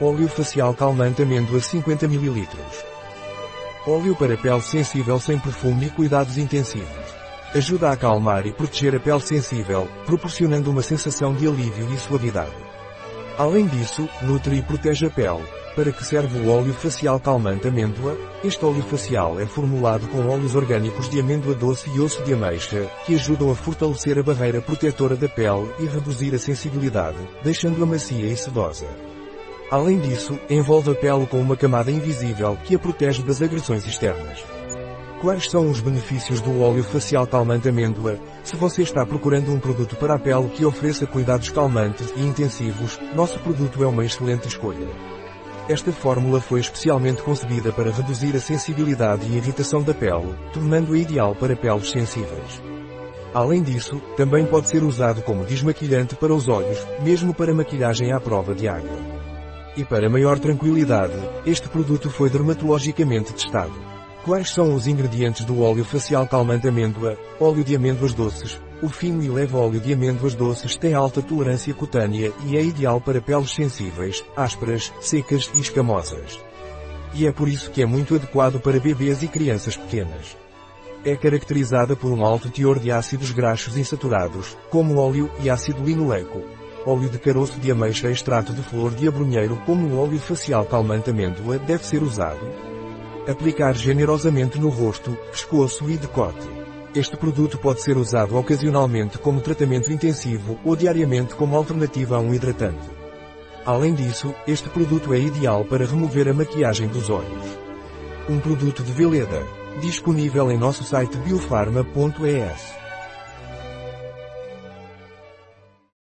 Óleo facial calmante amêndoa 50 ml. Óleo para pele sensível sem perfume e cuidados intensivos. Ajuda a acalmar e proteger a pele sensível, proporcionando uma sensação de alívio e suavidade. Além disso, nutre e protege a pele. Para que serve o óleo facial calmante amêndoa? Este óleo facial é formulado com óleos orgânicos de amêndoa doce e osso de ameixa, que ajudam a fortalecer a barreira protetora da pele e reduzir a sensibilidade, deixando-a macia e sedosa. Além disso, envolve a pele com uma camada invisível que a protege das agressões externas. Quais são os benefícios do óleo facial calmante amêndoa? Se você está procurando um produto para a pele que ofereça cuidados calmantes e intensivos, nosso produto é uma excelente escolha. Esta fórmula foi especialmente concebida para reduzir a sensibilidade e irritação da pele, tornando-a ideal para peles sensíveis. Além disso, também pode ser usado como desmaquilhante para os olhos, mesmo para maquilhagem à prova de água. E para maior tranquilidade, este produto foi dermatologicamente testado. Quais são os ingredientes do óleo facial calmante amêndoa? Óleo de amêndoas doces. O fino e leve óleo de amêndoas doces tem alta tolerância cutânea e é ideal para peles sensíveis, ásperas, secas e escamosas. E é por isso que é muito adequado para bebês e crianças pequenas. É caracterizada por um alto teor de ácidos graxos insaturados, como óleo e ácido linoleico óleo de caroço de ameixa extrato de flor de abrunheiro como óleo facial calmante amêndoa deve ser usado. Aplicar generosamente no rosto, pescoço e decote. Este produto pode ser usado ocasionalmente como tratamento intensivo ou diariamente como alternativa a um hidratante. Além disso, este produto é ideal para remover a maquiagem dos olhos. Um produto de Veleda. Disponível em nosso site biofarma.es.